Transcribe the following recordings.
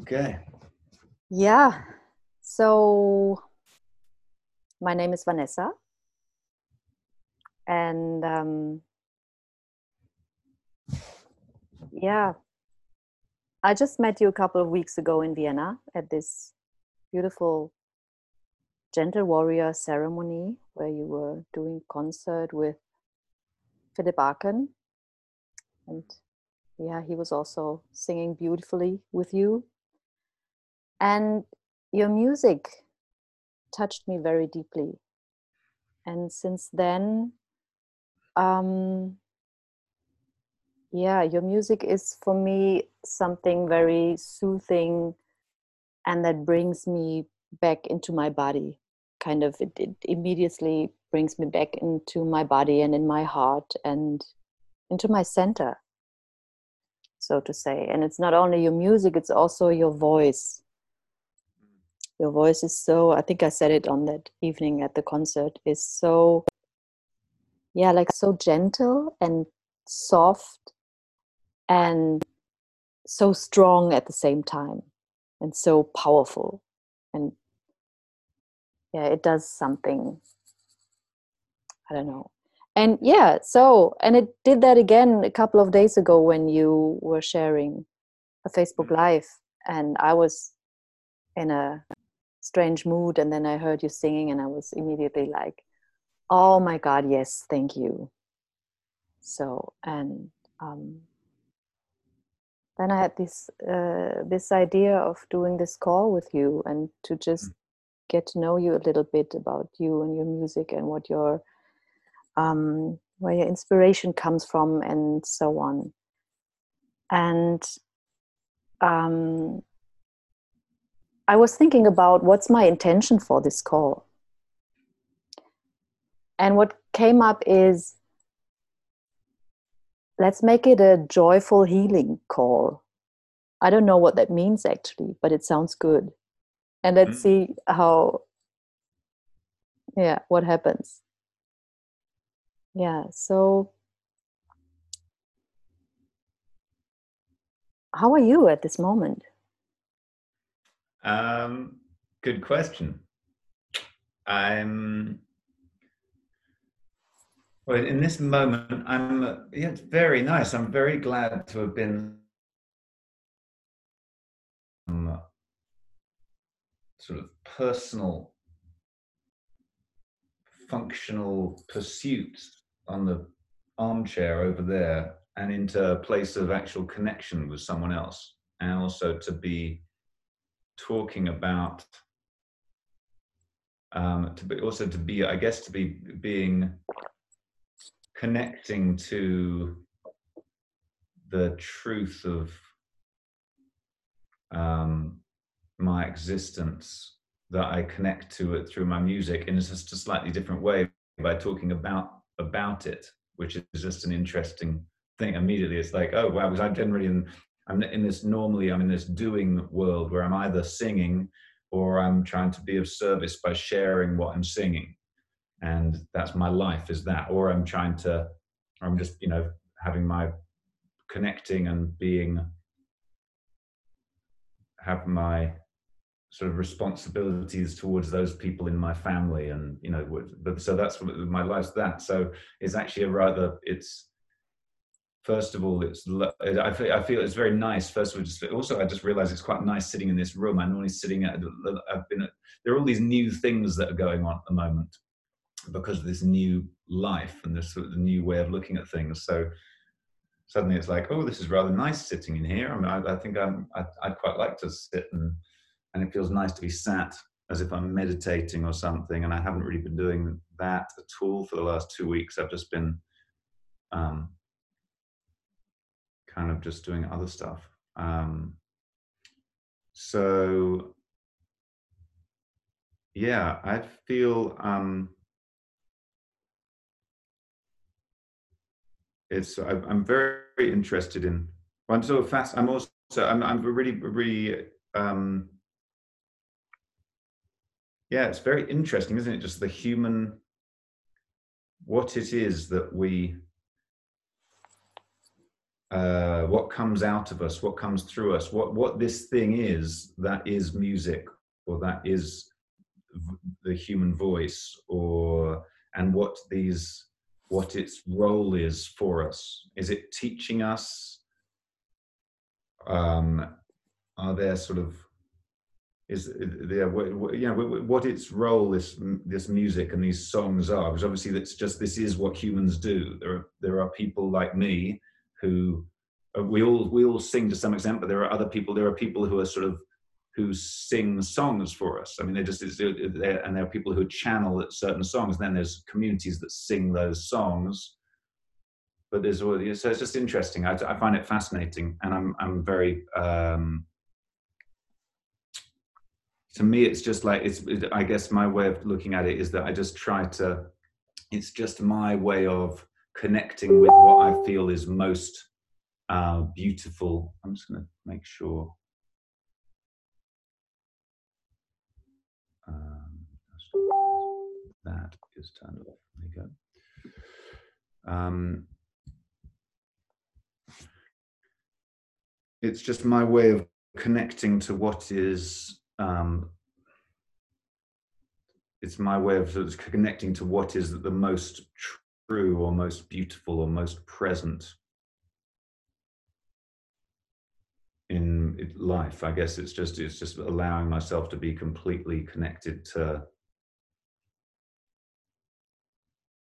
Okay. Yeah. So my name is Vanessa. And um, yeah, I just met you a couple of weeks ago in Vienna at this beautiful Gentle Warrior ceremony where you were doing concert with Philip Arken. And yeah, he was also singing beautifully with you. And your music touched me very deeply. And since then, um, yeah, your music is for me something very soothing and that brings me back into my body. Kind of, it, it immediately brings me back into my body and in my heart and into my center, so to say. And it's not only your music, it's also your voice. Your voice is so, I think I said it on that evening at the concert, is so, yeah, like so gentle and soft and so strong at the same time and so powerful and yeah it does something i don't know and yeah so and it did that again a couple of days ago when you were sharing a facebook Mm. live and i was in a strange mood and then i heard you singing and i was immediately like oh my god yes thank you so and um then I had this uh, this idea of doing this call with you and to just Mm. get to know you a little bit about you and your music and what your um, where your inspiration comes from and so on. And um, I was thinking about what's my intention for this call. And what came up is let's make it a joyful healing call. I don't know what that means actually, but it sounds good. And let's Mm. see how, yeah, what happens. Yeah, so how are you at this moment? Um, good question. I'm well in this moment. I'm uh, yeah, it's very nice. I'm very glad to have been um, sort of personal, functional pursuit on the armchair over there, and into a place of actual connection with someone else, and also to be talking about um, to be also to be i guess to be being connecting to the truth of um, my existence that i connect to it through my music in just a slightly different way by talking about about it which is just an interesting thing immediately it's like oh wow because i'm generally in i'm in this normally i'm in this doing world where i'm either singing or I'm trying to be of service by sharing what I'm singing. And that's my life is that. Or I'm trying to, I'm just, you know, having my connecting and being, have my sort of responsibilities towards those people in my family. And, you know, but so that's what my life's that. So it's actually a rather, it's, first of all, it's I feel, I feel it's very nice. First of all, just also I just realized it's quite nice sitting in this room. I'm normally sitting at I've been at, there are all these new things that are going on at the moment because of this new life and this sort of new way of looking at things. So suddenly it's like, oh, this is rather nice sitting in here. I mean, I, I think I'm I, I'd quite like to sit and and it feels nice to be sat as if I'm meditating or something. And I haven't really been doing that at all for the last two weeks. I've just been um, kind of just doing other stuff. Um, so yeah, I feel um, it's. I, I'm very, very interested in. I'm so fast. I'm also. I'm. I'm really, really. Um, yeah, it's very interesting, isn't it? Just the human. What it is that we uh, what comes out of us, what comes through us, what what this thing is that is music or that is the human voice, or and what these what its role is for us. Is it teaching us? Um, are there sort of is there you know what its role this this music and these songs are because obviously that's just this is what humans do. There are there are people like me who uh, we all we all sing to some extent but there are other people there are people who are sort of who sing songs for us. I mean they're just they're, and there are people who channel certain songs and then there's communities that sing those songs. But there's so it's just interesting. I, I find it fascinating and i'm i'm very um to me it's just like it's it, i guess my way of looking at it is that i just try to it's just my way of connecting with what i feel is most uh, beautiful. I'm just going to make sure. Um, that is turned off. There you go. Um, it's just my way of connecting to what is um, it's my way of sort of connecting to what is the most true or most beautiful or most present in life. I guess it's just it's just allowing myself to be completely connected to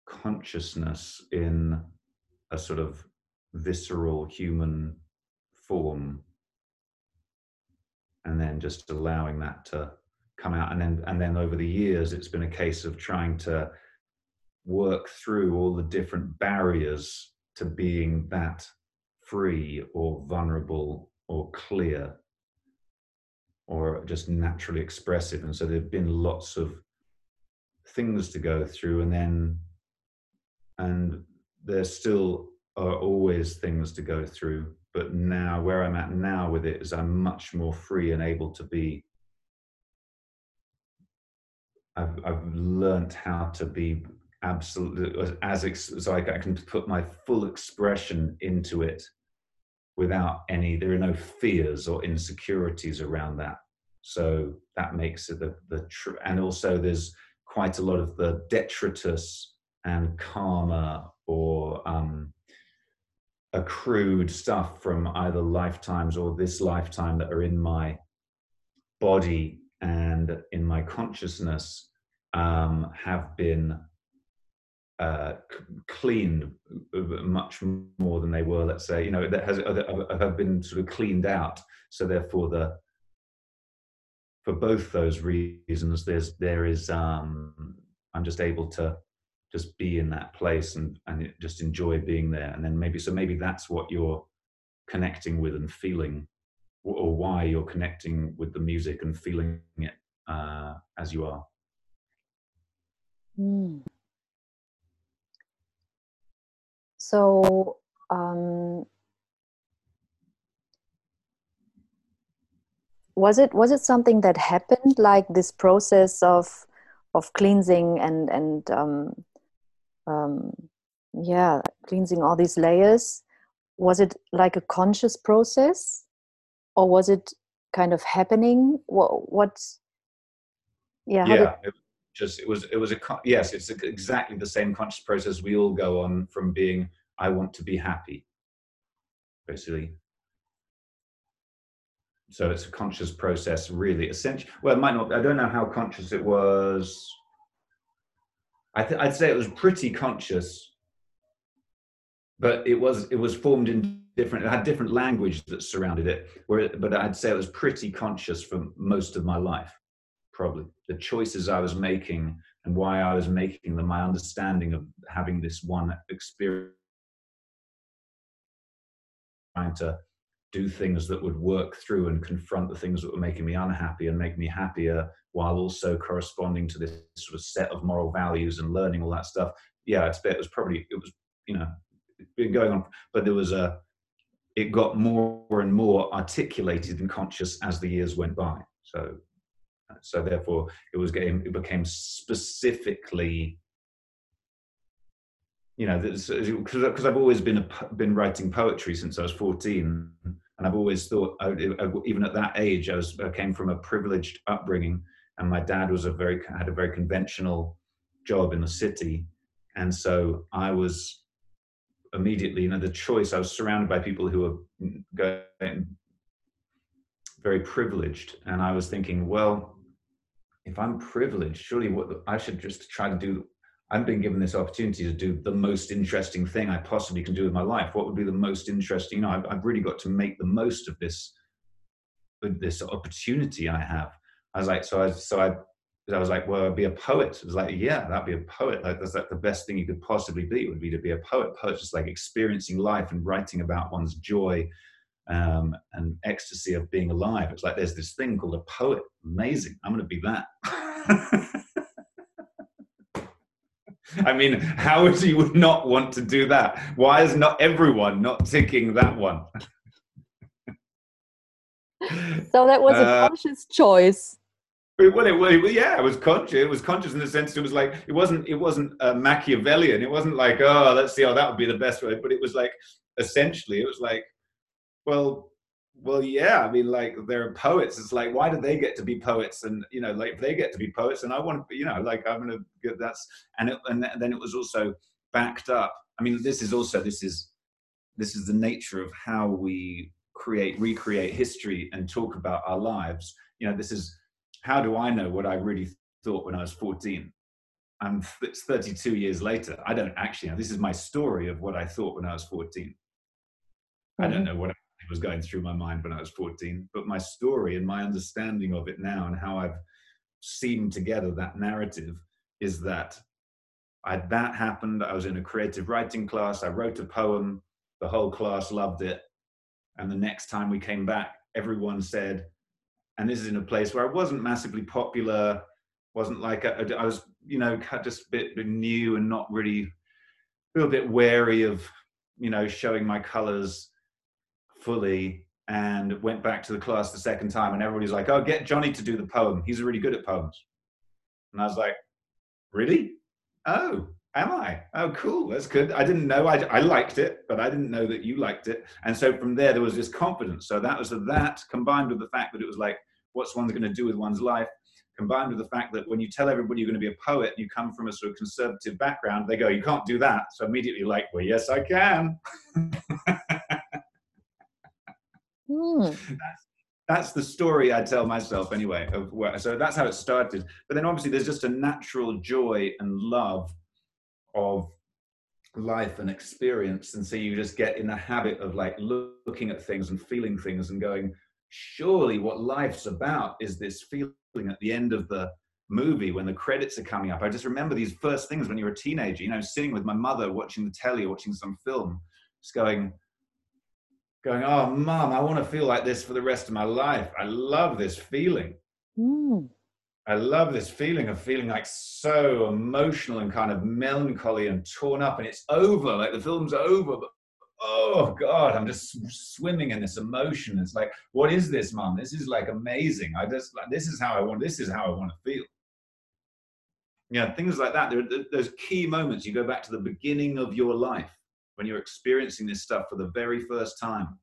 consciousness in a sort of visceral human form and then just allowing that to come out. And then and then over the years it's been a case of trying to work through all the different barriers to being that free or vulnerable or clear or just naturally expressive. And so there've been lots of things to go through and then and there still are always things to go through but now where i'm at now with it is i'm much more free and able to be i've, I've learned how to be absolutely as so I, I can put my full expression into it without any there are no fears or insecurities around that. So that makes it the, the tr- and also there's quite a lot of the detritus and karma or um, accrued stuff from either lifetimes or this lifetime that are in my body and in my consciousness um, have been uh, cleaned much more than they were. Let's say, you know, that has have been sort of cleaned out. So therefore, the for both those reasons, there's there is um, I'm just able to just be in that place and and just enjoy being there and then maybe so maybe that's what you're connecting with and feeling or why you're connecting with the music and feeling it uh, as you are mm. so um, was it was it something that happened like this process of of cleansing and and um, um, yeah cleansing all these layers. Was it like a conscious process or was it kind of happening? What what yeah yeah did... it just it was it was a yes it's exactly the same conscious process we all go on from being i want to be happy basically. So it's a conscious process really essentially well it might not i don't know how conscious it was I th- I'd say it was pretty conscious, but it was it was formed in different. It had different language that surrounded it. Where, but I'd say it was pretty conscious for most of my life. Probably the choices I was making and why I was making them. My understanding of having this one experience, trying to do things that would work through and confront the things that were making me unhappy and make me happier while also corresponding to this sort of set of moral values and learning all that stuff. Yeah, it's, it was probably it was you know been going on, but there was a it got more and more articulated and conscious as the years went by. So so therefore it was getting it became specifically you know, because uh, I've always been a, been writing poetry since I was 14, and I've always thought, even at that age, I was I came from a privileged upbringing, and my dad was a very had a very conventional job in the city, and so I was immediately, you know, the choice. I was surrounded by people who were mm, going very privileged, and I was thinking, well, if I'm privileged, surely what I should just try to do I've been given this opportunity to do the most interesting thing I possibly can do with my life. What would be the most interesting? You know, I've, I've really got to make the most of this, this opportunity I have. I was like, so I, so I, I was like, well, I'd be a poet. It was like, yeah, that'd be a poet. Like, that's like the best thing you could possibly be would be to be a poet. Poet's just like experiencing life and writing about one's joy um, and ecstasy of being alive. It's like there's this thing called a poet. Amazing. I'm going to be that. I mean, how would you not want to do that? Why is not everyone not ticking that one? so that was a uh, conscious choice. Well, it, well, it, yeah, it was conscious. It was conscious in the sense it was like it wasn't it wasn't uh, Machiavellian. It wasn't like oh, let's see, oh, that would be the best way. But it was like essentially, it was like, well, well yeah i mean like they're poets it's like why do they get to be poets? And you know like they get to be poets and i want to you know like i'm gonna get that's and it, and then it was also backed up. I mean this is also this is this is the nature of how we create recreate history and talk about our lives. You know this is how do i know what i really thought when i was 14 and it's 32 years later. I don't actually know. This is my story of what i thought when i was 14 mm-hmm. i don't mm-hmm. know what was going through my mind when I was 14. But my story and my understanding of it now and how I've seen together that narrative is that I, had that happened. I was in a creative writing class. I wrote a poem. The whole class loved it. And the next time we came back, everyone said, and this is in a place where I wasn't massively popular, wasn't like a, I was, you know, just a bit new and not really, a little bit wary of, you know, showing my colors fully and went back to the class the second time and everybody's like oh get johnny to do the poem. He's really good at poems. And i was like really? Oh am i? Oh cool. That's good. I didn't know. I, I liked it but i didn't know that you liked it. And so from there there was this confidence. So that was that combined with the fact that it was like what's one going to do with one's life combined with the fact that when you tell everybody you're going to be a poet and you come from a sort of conservative background they go you can't do that. So immediately like well yes i can Mm. That's, the story I tell myself anyway. Of where, so that's how it started. But then obviously there's just a natural joy and love of life and experience, and so you just get in the habit of like looking at things and feeling things and going, surely what life's about is this feeling at the end of the movie when the credits are coming up. I just remember these first things when you were a teenager, you know, sitting with my mother watching the telly, watching some film, just going, going, oh, mom, I want to feel like this for the rest of my life. I love this feeling. Mm. I love this feeling of feeling like so emotional and kind of melancholy and torn up, and it's over. Like the film's over, but oh god, I'm just swimming in this emotion. It's like, what is this, mom? This is like amazing. I just like this is how I want. This is how I want to feel. Yeah, things like that. There, there's key moments. You go back to the beginning of your life when you're experiencing this stuff for the very first time.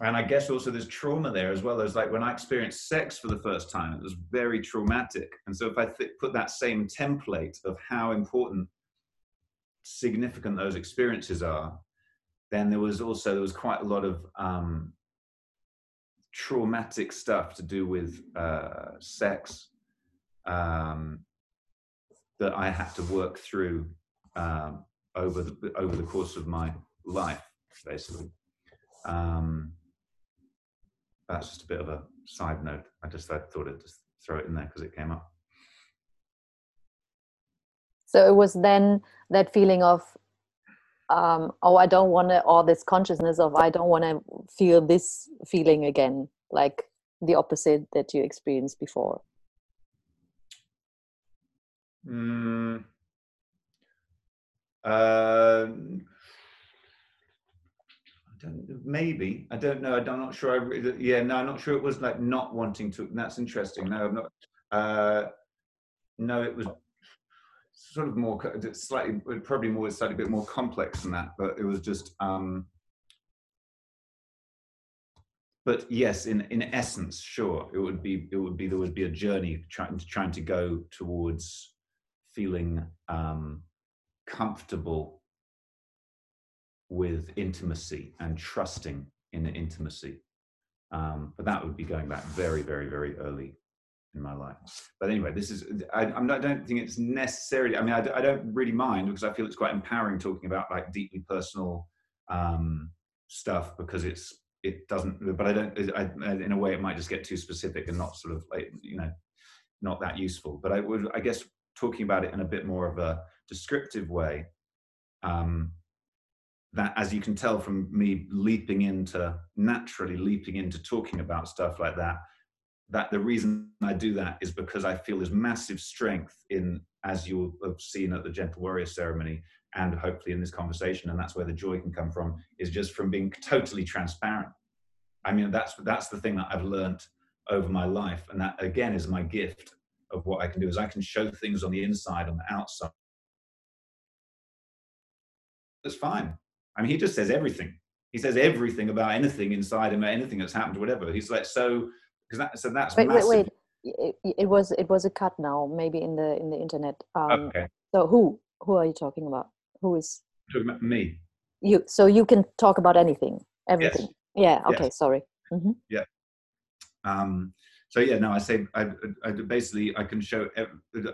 And I guess also there's trauma there as well. There's like when I experienced sex for the first time, it was very traumatic. And so if I th- put that same template of how important, significant those experiences are, then there was also there was quite a lot of um, traumatic stuff to do with uh, sex um, that I had to work through um, over the over the course of my life, basically. Um, that's just a bit of a side note. I just I thought I'd just throw it in there because it came up. So it was then that feeling of, um, oh, I don't want to, or this consciousness of, I don't want to feel this feeling again, like the opposite that you experienced before. Mm, um, I don't, maybe I don't know. I'm not sure. I really, yeah, no, I'm not sure. It was like not wanting to. That's interesting. No, I'm not. Uh, no, it was. sort of more slightly probably more slightly a bit more complex than that but it was just um but yes in in essence sure it would be it would be there would be a journey trying trying to go towards feeling um comfortable with intimacy and trusting in the intimacy um but that would be going back very very very early in my life. But anyway, this is, I, I'm not, I don't think it's necessarily, I mean, I, I, don't really mind because I feel it's quite empowering talking about like deeply personal um, stuff because it's, it doesn't, but I don't, I, in a way it might just get too specific and not sort of like, you know, not that useful. But I would, I guess, talking about it in a bit more of a descriptive way, um, that as you can tell from me leaping into naturally leaping into talking about stuff like that that the reason I do that is because I feel there's massive strength in, as you'll have seen at the Gentle Warrior ceremony, and hopefully in this conversation, and that's where the joy can come from, is just from being totally transparent. I mean, that's that's the thing that I've learned over my life, and that again is my gift of what I can do is I can show things on the inside, on the outside. That's fine. I mean, he just says everything. He says everything about anything inside him, anything that's happened, whatever. He's like so because that so that's wait massive. wait wait it, it, was it was a cut now maybe in the in the internet um okay so who who are you talking about who is talking about me you so you can talk about anything everything yes. yeah okay yes. sorry mm-hmm. yeah um so yeah no i say I, I basically i can show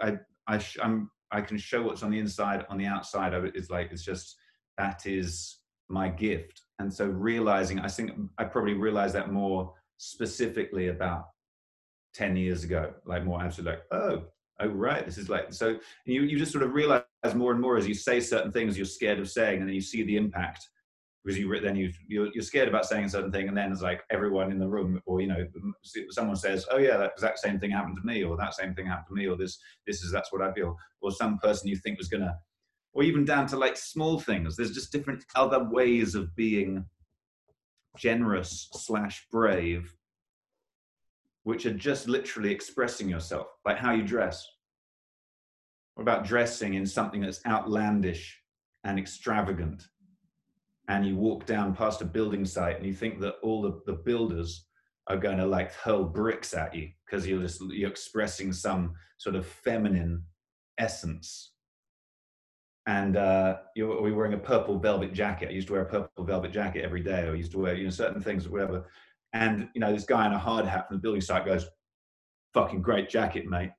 i i i'm i can show what's on the inside on the outside of it is like it's just that is my gift. And so realizing i think i probably realized that more specifically about 10 years ago, like more absolutely like, oh, oh right, this is like so you, you just sort of realize more and more as you say certain things you're scared of saying and then you see the impact. Because you then you you're, you're scared about saying a certain thing and then it's like everyone in the room or you know someone says oh yeah that exact same thing happened to me or that same thing happened to me or this this is that's what i feel or some person you think was gonna or even down to like small things there's just different other ways of being generous slash brave, which are just literally expressing yourself, like how you dress. What about dressing in something that's outlandish and extravagant? And you walk down past a building site and you think that all the, the builders are going to like hurl bricks at you because you're just you're expressing some sort of feminine essence and uh, you were wearing a purple velvet jacket. I used to wear a purple velvet jacket every day. I used to wear you know certain things, or whatever. And you know, this guy in a hard hat from the building site goes, "Fucking great jacket, mate."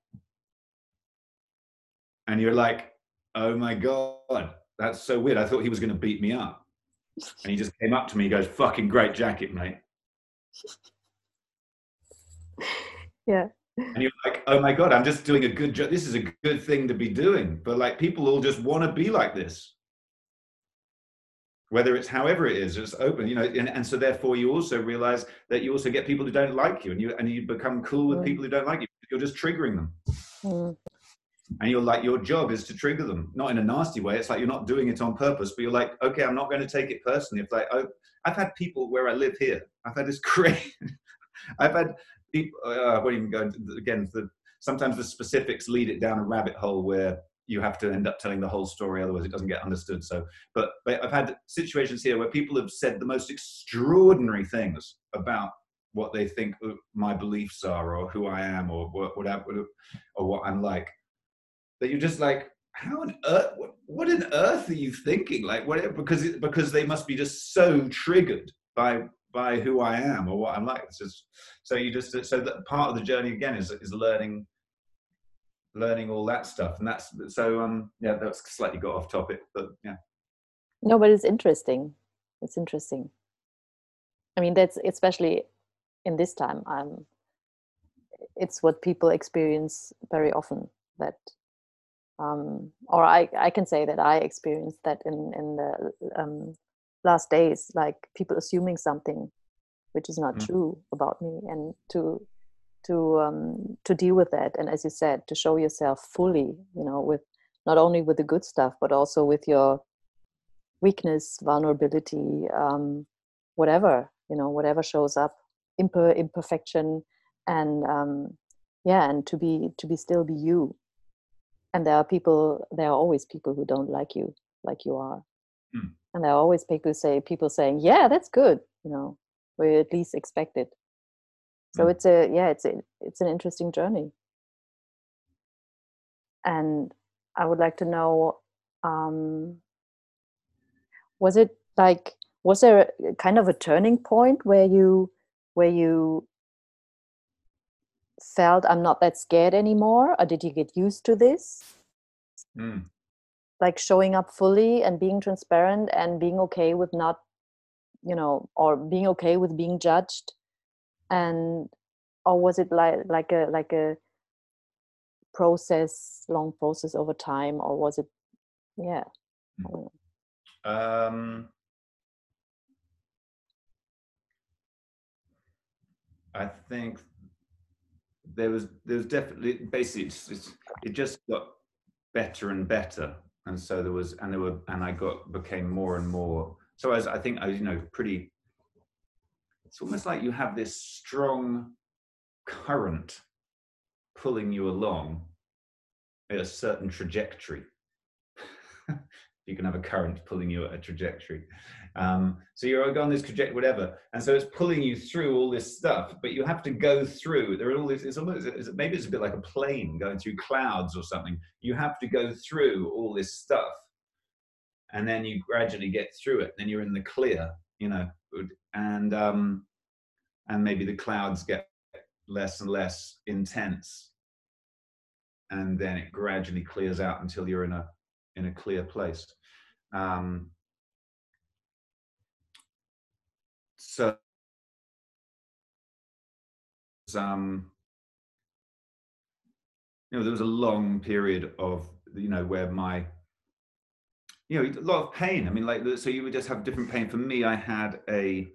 And you're like, "Oh my god, that's so weird." I thought he was going to beat me up, and he just came up to me. He goes, "Fucking great jacket, mate." Yeah and you're like, oh my god, I'm just doing a good job. This is a good thing to be doing. But like people all just want to be like this. Whether it's however it is, it's open, you know, and, and so therefore you also realize that you also get people who don't like you and you and you become cool with mm. people who don't like you. You're just triggering them. Mm. And you're like, your job is to trigger them, not in a nasty way. It's like you're not doing it on purpose, but you're like, okay, I'm not going to take it personally. If like, oh, I've had people where I live here. I've had this great. I've had people, uh, I won't even go again, the, sometimes the specifics lead it down a rabbit hole where you have to end up telling the whole story, otherwise it doesn't get understood. So, but, but I've had situations here where people have said the most extraordinary things about what they think my beliefs are, or who I am, or what, what, or what I'm like. That you're just like, how on earth? What, what on earth are you thinking? Like, what? Because because they must be just so triggered by by who I am or what I'm like. Just so you just so that part of the journey again is is learning learning all that stuff. And that's so um yeah that's slightly got off topic but yeah. No but it's interesting. It's interesting. I mean that's especially in this time um it's what people experience very often that um or i i can say that i experienced that in in the um last days like people assuming something which is not mm. true about me and to to um, to deal with that and as you said to show yourself fully you know with not only with the good stuff but also with your weakness vulnerability um, whatever you know whatever shows up imper- imperfection and um, yeah and to be to be still be you and there are people there are always people who don't like you like you are Mm. And there are always people say people saying yeah that's good you know we at least expect it so Mm. it's a yeah it's a, it's an interesting journey and i would like to know um was it like was there a, kind of a turning point where you where you felt i'm not that scared anymore or did you get used to this Mm. Like showing up fully and being transparent and being okay with not you know or being okay with being judged? And or was it like like a like a process long process over time or was it yeah I. Um, I think there was there was definitely basically it's, it's, it just got better and better, and so there was and there were and I got became more and more. So as I think I you know pretty. It's almost like you have this strong current pulling you along a certain trajectory. you can have a current pulling you at a trajectory. Um, so you're on this trajectory, whatever, and so it's pulling you through all this stuff. But you have to go through. There are all this. It's almost it's, maybe it's a bit like a plane going through clouds or something. You have to go through all this stuff, and then you gradually get through it. Then you're in the clear, you know, and um, and maybe the clouds get less and less intense, and then it gradually clears out until you're in a in a clear place. Um, so, um, you know, there was a long period of, you know, where my, you know, a lot of pain. I mean, like, so you would just have different pain. For me, I had a,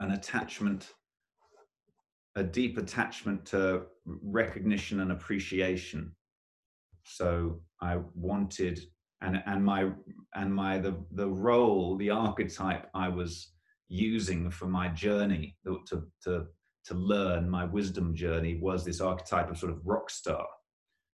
an attachment, a deep attachment to recognition and appreciation. So I wanted, and and my and my the the role, the archetype I was using for my journey to to to learn my wisdom journey was this archetype of sort of rock star.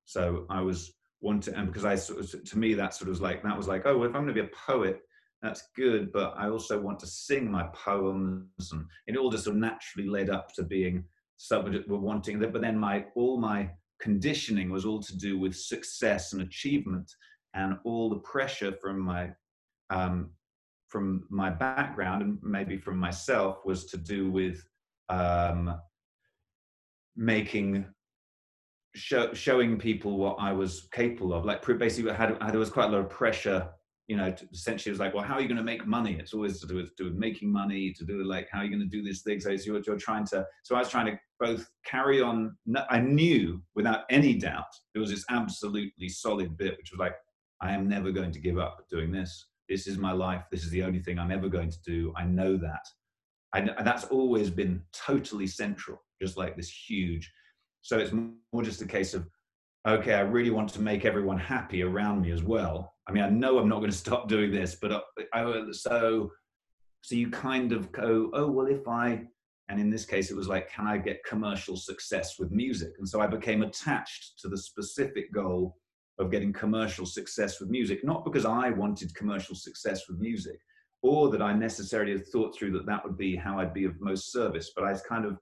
So I was wanting, and because I sort of, to me that sort of was like that was like oh well, if I'm going to be a poet that's good but I also want to sing my poems and it all just sort of naturally led up to being somebody wanting that but then my all my conditioning was all to do with success and achievement and all the pressure from my um, from my background and maybe from myself was to do with um, making show, showing people what I was capable of. Like basically, I had, there was quite a lot of pressure. You know, to, essentially, it was like, well, how are you going to make money? It's always to do with, to do with making money, to do with like how are you going to do this thing. So you're, you're trying to. So I was trying to both carry on. I knew without any doubt there was this absolutely solid bit, which was like, I am never going to give up doing this this is my life this is the only thing i'm ever going to do i know that. And that's always been totally central just like this huge so it's more just a case of okay i really want to make everyone happy around me as well. I mean i know i'm not going to stop doing this but uh, I, so so you kind of go oh well if i and in this case it was like can i get commercial success with music? And so i became attached to the specific goal of getting commercial success with music, not because I wanted commercial success with music or that I necessarily had thought through that that would be how I'd be of most service, but I was kind of,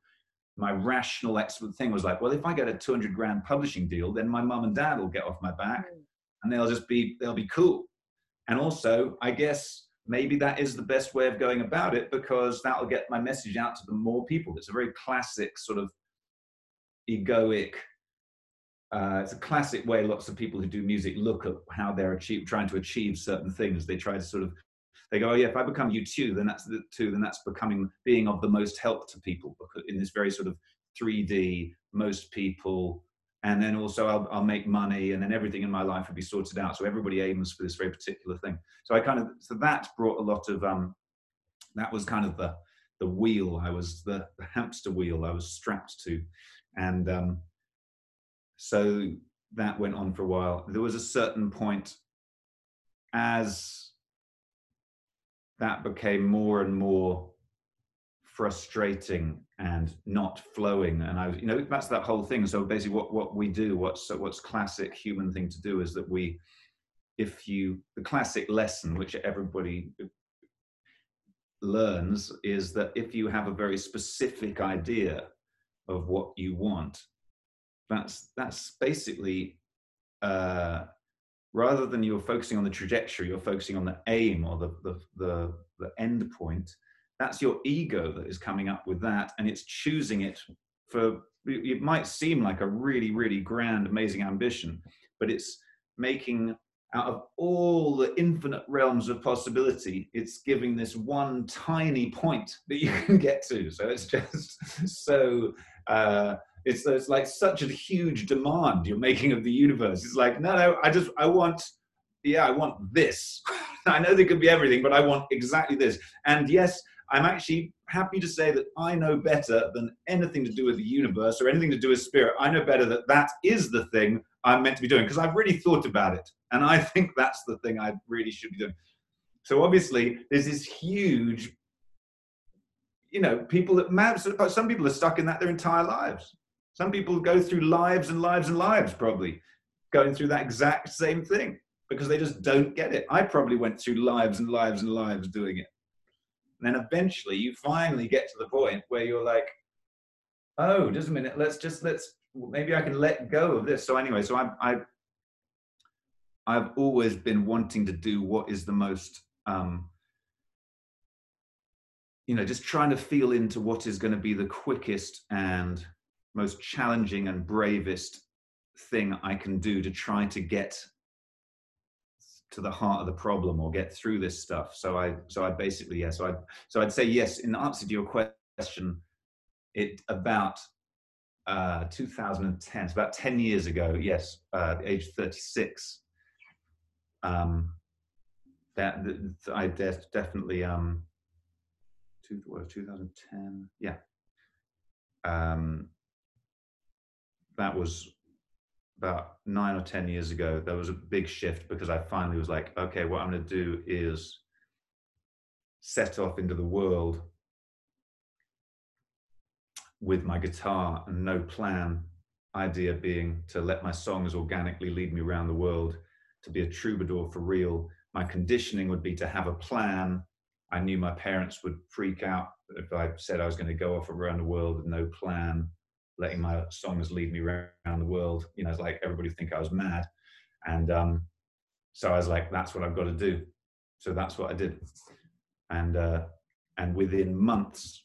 my rational expert thing was like, well, if I get a 200 grand publishing deal, then my mum and dad will get off my back mm. and they'll just be, they'll be cool. And also, I guess maybe that is the best way of going about it because that'll get my message out to the more people. It's a very classic sort of egoic uh, it's a classic way lots of people who do music look at how they're achieve, trying to achieve certain things. They try to sort of they go, oh yeah, if I become U2, then that's the two, then that's becoming being of the most help to people in this very sort of 3D, most people, and then also I'll, I'll make money, and then everything in my life will be sorted out. So everybody aims for this very particular thing. So I kind of so that brought a lot of um, that was kind of the the wheel I was the, the hamster wheel I was strapped to, and um, so that went on for a while. There was a certain point as that became more and more frustrating and not flowing and i was you know that's that whole thing so basically what what we do what's what's classic human thing to do is that we if you the classic lesson which everybody learns is that if you have a very specific idea of what you want that's that's basically uh, rather than you're focusing on the trajectory you're focusing on the aim or the the the, the end point that's your ego that is coming up with that and it's choosing it for it might seem like a really really grand amazing ambition but it's making out of all the infinite realms of possibility, it's giving this one tiny point that you can get to. So it's just so uh, it's it's like such a huge demand you're making of the universe. It's like no, no, I just I want yeah, I want this. I know there could be everything, but I want exactly this. And yes, I'm actually happy to say that I know better than anything to do with the universe or anything to do with spirit. I know better that that is the thing I'm meant to be doing because I've really thought about it. And I think that's the thing I really should be doing. So obviously, there's this huge, you know, people that some people are stuck in that their entire lives. Some people go through lives and lives and lives, probably going through that exact same thing because they just don't get it. I probably went through lives and lives and lives doing it. And then eventually you finally get to the point where you're like, oh, just a minute, let's just, let's, maybe I can let go of this. So anyway, so I, I, I've always been wanting to do what is the most, um, you know, just trying to feel into what is going to be the quickest and most challenging and bravest thing I can do to try to get to the heart of the problem or get through this stuff. So I, so I basically, yeah. So I, so I'd say yes. In answer to your question, it about uh, 2010, it's about 10 years ago. Yes, uh, age 36. Um, that, that I definitely um, two, what, 2010. Yeah. Um, that was about nine or 10 years ago, there was a big shift because I finally was like, okay, what I'm going to do is set off into the world with my guitar and no plan. Idea being to let my songs organically lead me around the world, to be a troubadour for real. My conditioning would be to have a plan. I knew my parents would freak out if I said I was going to go off around the world with no plan letting my songs lead me around the world. You know, it's like everybody think I was mad. And um, so I was like, that's what I've got to do. So that's what I did. And uh, and within months,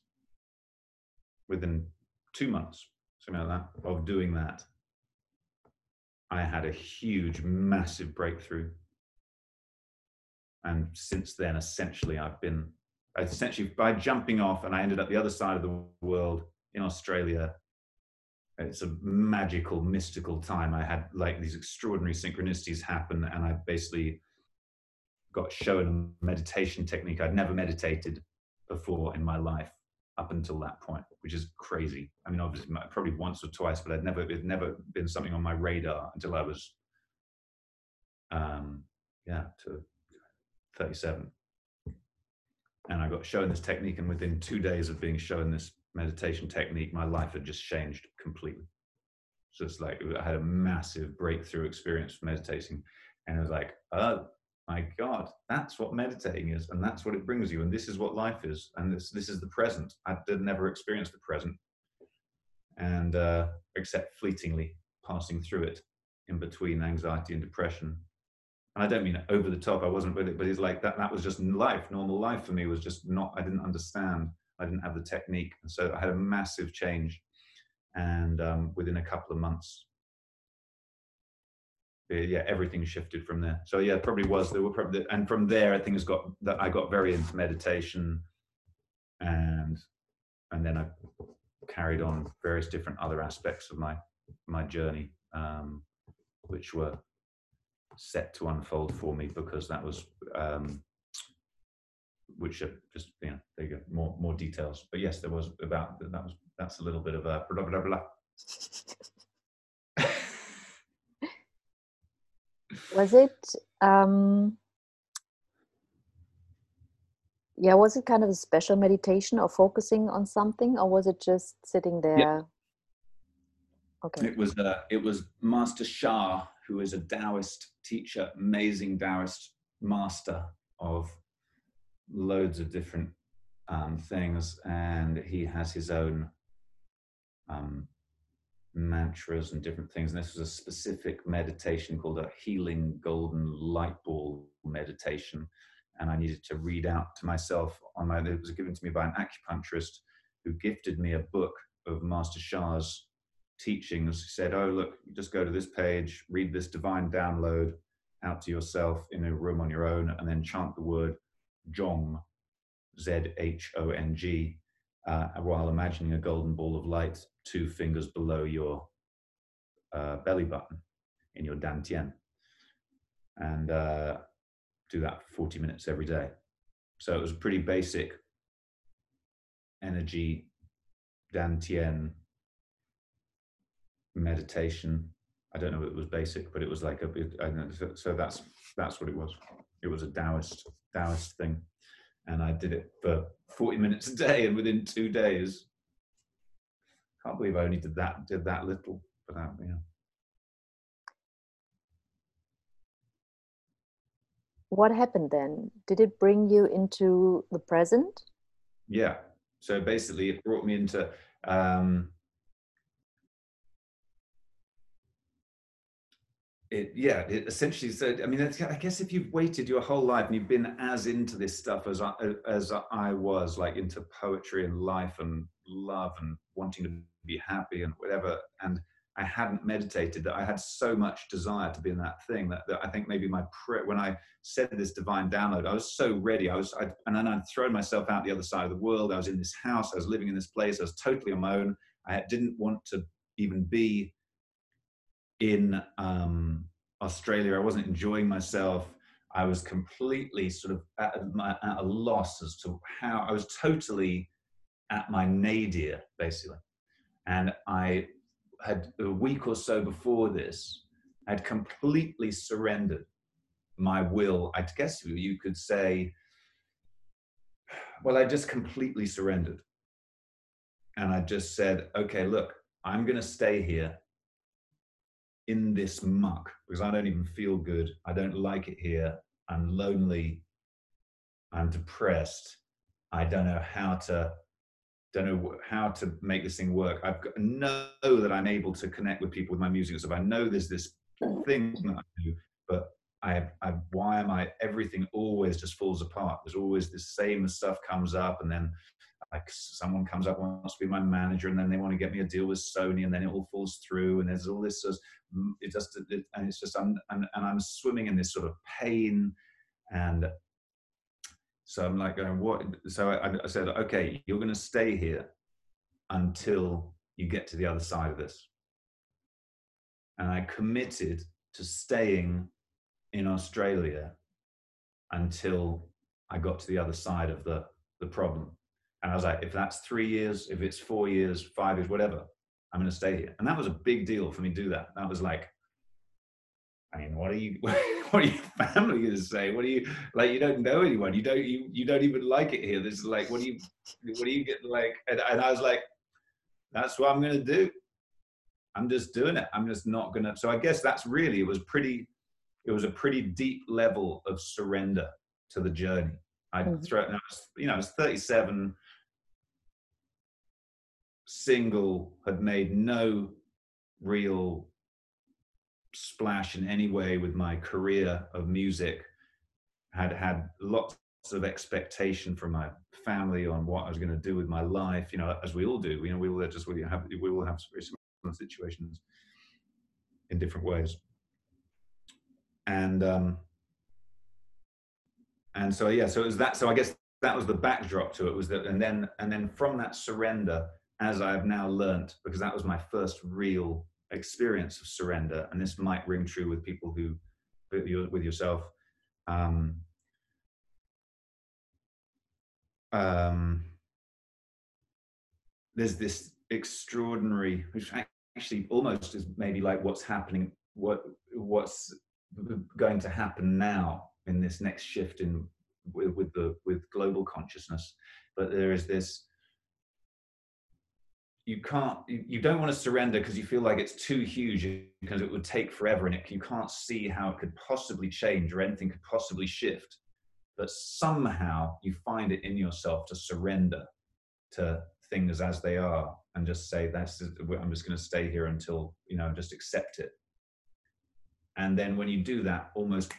within two months, something like that, of doing that, I had a huge, massive breakthrough. And since then, essentially, I've been essentially by jumping off, and I ended up the other side of the world in Australia it's a magical, mystical time. I had like these extraordinary synchronicities happen, and I basically got shown a meditation technique I'd never meditated before in my life up until that point, which is crazy. I mean, obviously, probably once or twice, but I'd never, it'd never been something on my radar until I was, um, yeah, to 37. And I got shown this technique, and within two days of being shown this meditation technique, my life had just changed completely. So it's like I had a massive breakthrough experience meditating, and I was like, oh my God, that's what meditating is, and that's what it brings you, and this is what life is, and this this is the present. I did never experience the present, and uh, except fleetingly passing through it in between anxiety and depression. And I don't mean over the top. I wasn't with it, but it's like that. That was just life. Normal life for me was just not. I didn't understand I didn't have the technique. And so I had a massive change. And um, within a couple of months, yeah, everything shifted from there. So yeah, probably was there were probably, and from there, I think it's got that I got very into meditation, and and then I carried on various different other aspects of my my journey, um, which were set to unfold for me because that was um, which are just you know there you go more more details. But yes there was about that was that's a little bit of a blah blah blah was it um yeah was it kind of a special meditation or focusing on something or was it just sitting there? Yeah. okay. It was uh, it was master sha who is a taoist teacher amazing taoist master of loads of different um, things and he has his own um, mantras and different things. And this was a specific meditation called a healing golden light ball meditation. And I needed to read out to myself on my, it was given to me by an acupuncturist who gifted me a book of Master Sha's teachings. He said, Oh, look, just go to this page, read this divine download out to yourself in a room on your own, and then chant the word Zhong, Z H O N G, uh, while imagining a golden ball of light two fingers below your uh, belly button in your dantian. And uh, do that for 40 minutes every day. So it was a pretty basic energy dantian meditation. I don't know if it was basic, but it was like a. It, I know, so, so that's that's what it was. It was a Taoist Taoist thing and I did it for 40 minutes a day. And within two days, can't believe I only did that did that little. But that, yeah. What happened then? Did it bring you into the present? Yeah. So basically, it brought me into um, it yeah it essentially said i mean i guess if you've waited your whole life and you've been as into this stuff as i as i was like into poetry and life and love and wanting to be happy and whatever and i hadn't meditated that i had so much desire to be in that thing that, that i think maybe my prayer when i said this divine download i was so ready. I was I, and then i'd thrown myself out the other side of the world. I was in this house. I was living in this place. I was totally on my own. I didn't want to even be in um, Australia. I wasn't enjoying myself. I was completely sort of at, at, a loss as to how I was totally at my nadir, basically. And I had a week or so before this, I had completely surrendered my will. I guess you could say, well, I just completely surrendered. And I just said, okay, look, I'm going to stay here in this muck because I don't even feel good. I don't like it here. I'm lonely. I'm depressed. I don't know how to don't know how to make this thing work. I've got know that I'm able to connect with people with my music and stuff. I know there's this mm. thing that I do, but I, I why am I everything always just falls apart. There's always the same stuff comes up and then like someone comes up wants to be my manager and then they want to get me a deal with Sony and then it all falls through and there's all this sort of, mm, it just it, and it's just I'm, I'm, and I'm swimming in this sort of pain and so I'm like going what? So I, I said okay you're going to stay here until you get to the other side of this. And I committed to staying in Australia until I got to the other side of the the problem and I was like, if that's three years, if it's four years, five years, whatever, I'm going to stay here. And that was a big deal for me to do that. That was like, I mean, what are you, what are your family going to say? What do you, like, you don't know anyone. You don't, you, you don't even like it here. This is like, what do you, what do you get like? And, and I was like, that's what I'm going to do. I'm just doing it. I'm just not going to. So I guess that's really, it was pretty, it was a pretty deep level of surrender to the journey. I mm-hmm. throw, you know, I was 37 single had made no real splash in any way with my career of music had had lots of expectation from my family on what I was going to do with my life you know as we all do you know we all just we have we all have similar situations in different ways. And um and so yeah so it was that so i guess that was the backdrop to it was that and then and then from that surrender as I've now learnt, because that was my first real experience of surrender, and this might ring true with people who, with yourself. Um, um, there's this extraordinary, which actually almost is maybe like what's happening, what what's going to happen now in this next shift in with, with the with global consciousness but there is this you can't you, don't want to surrender because you feel like it's too huge because it would take forever and it, you can't see how it could possibly change or anything could possibly shift. But somehow you find it in yourself to surrender to things as they are and just say that's i'm just going to stay here until you know just accept it. And then when you do that almost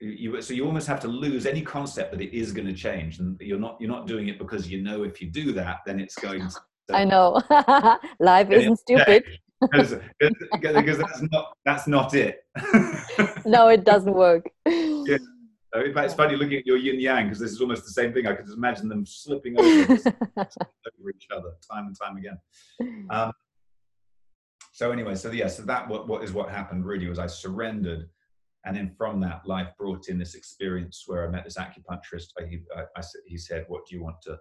you so you almost have to lose any concept that it is going to change and you're not you're not doing it because you know if you do that then it's going to i know life isn't stupid because, because that's not that's not it no it doesn't work yeah. In fact, it's funny looking at your yin yang because this is almost the same thing. I could just imagine them slipping over, over each other time and time again. Um, so anyway, so yeah, so that what, what is what happened really was I surrendered and then from that, life brought in this experience where I met this acupuncturist. I, he, I, I, he said, "What do you want to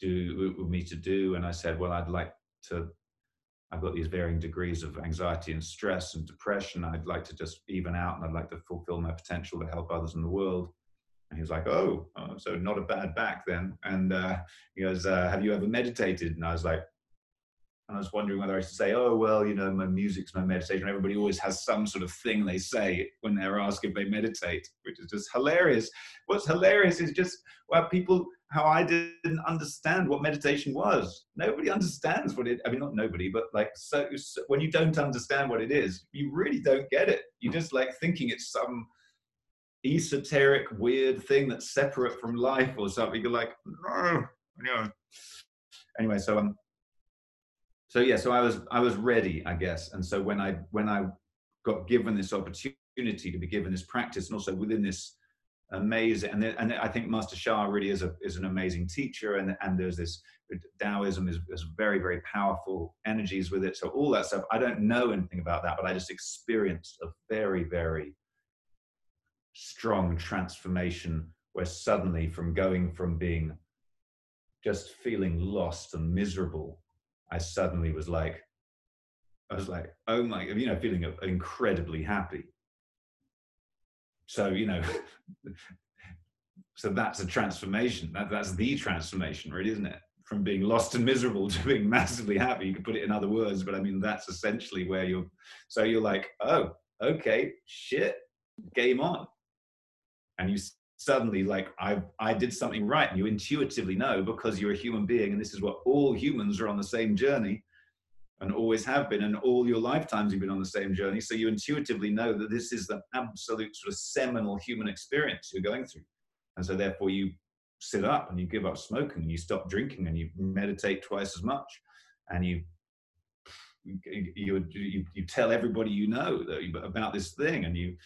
do with me to do?" And I said, "Well, I'd like to. I've got these varying degrees of anxiety and stress and depression. I'd like to just even out, and I'd like to fulfill my potential to help others in the world." And he was like, "Oh, oh so not a bad back then." And uh, he goes, uh, "Have you ever meditated?" And I was like, and I was wondering whether I should say, oh, well, you know, my music's my meditation. Everybody always has some sort of thing they say when they're asked if they meditate, which is just hilarious. What's hilarious is just well, people, how I didn't understand what meditation was. Nobody understands what it, I mean, not nobody, but like, so, so when you don't understand what it is, you really don't get it. You're just like thinking it's some esoteric, weird thing that's separate from life or something. You're like, no, no. Anyway, so um, so yeah so i was i was ready i guess and so when i when i got given this opportunity to be given this practice and also within this amazing and, and i think master sha really is a is an amazing teacher and and there's this taoism is, is very very powerful energies with it so all that stuff i don't know anything about that but i just experienced a very very strong transformation where suddenly from going from being just feeling lost and miserable I suddenly was like, I was like, oh my, you know, feeling incredibly happy. So, you know, so that's a transformation. That, that's the transformation, really, isn't it? From being lost and miserable to being massively happy. You could put it in other words, but I mean, that's essentially where you're. So you're like, oh, okay, shit, game on. And you suddenly like I I did something right. And you intuitively know because you're a human being, and this is what all humans are on the same journey and always have been, and all your lifetimes you've been on the same journey. So you intuitively know that this is the absolute sort of seminal human experience you're going through. And so therefore you sit up and you give up smoking and you stop drinking and you meditate twice as much and you you, you, you, tell everybody you know about this thing and you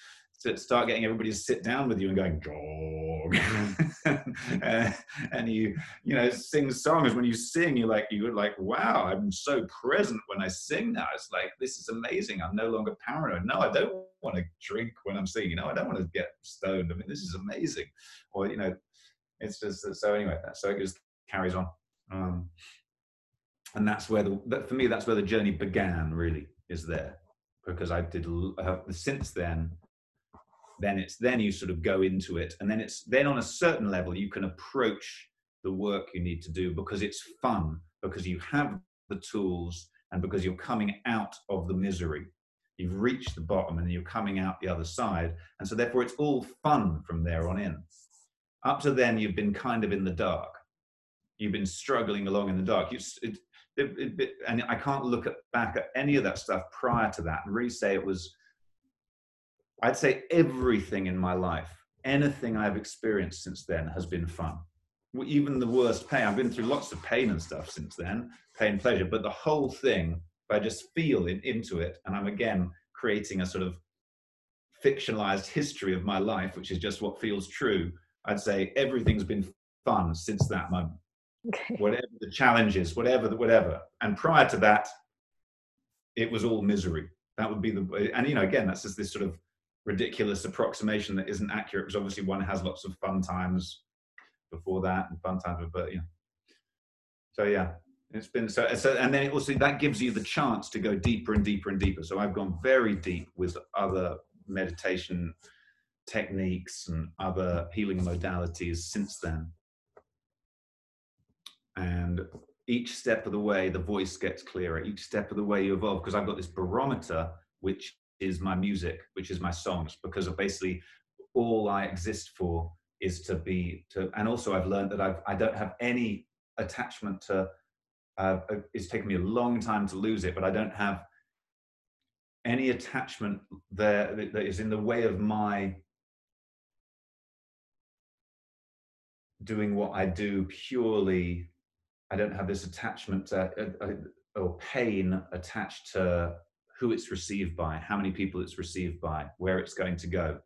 to start getting everybody to sit down with you and going dog. And you you know sing songs when you sing you're like you're like wow i'm so present when i sing now. It's like this is amazing. I'm no longer paranoid. No i don't want to drink when i'm singing. You know i don't want to get stoned. I mean this is amazing. Or you know it's just so anyway so it just carries on. Um, and that's where the that, for me that's where the journey began really is there. Because i did uh, since then then it's then you sort of go into it. And then it's then on a certain level you can approach the work you need to do because it's fun because you have the tools and because you're coming out of the misery. You've reached the bottom and you're coming out the other side. And so therefore it's all fun from there on in. Up to then you've been kind of in the dark. You've been struggling along in the dark. You, it, it, it, and i can't look at, back at any of that stuff prior to that and really say it was I'd say everything in my life, anything I've experienced since then has been fun. Even the worst pain, I've been through lots of pain and stuff since then, pain, pleasure, but the whole thing, if I just feel in, into it, and I'm again creating a sort of fictionalized history of my life, which is just what feels true, I'd say everything's been fun since that moment. Okay. Whatever the challenges, whatever, the, whatever. And prior to that, it was all misery. That would be the, and you know, again, that's just this sort of ridiculous approximation that isn't accurate because obviously one has lots of fun times before that and fun times but yeah so yeah it's been so, so and then also that gives you the chance to go deeper and deeper and deeper so i've gone very deep with other meditation techniques and other healing modalities since then. And each step of the way, the voice gets clearer. Each step of the way you evolve, because I've got this barometer, which is my music, which is my songs, because of basically all I exist for is to be to. And also, I've learned that I've I don't have any attachment to. Uh, it's taken me a long time to lose it, but I don't have any attachment there that is in the way of my doing what I do purely. I don't have this attachment to, uh, uh, or pain attached to who it's received by, how many people it's received by, where it's going to go.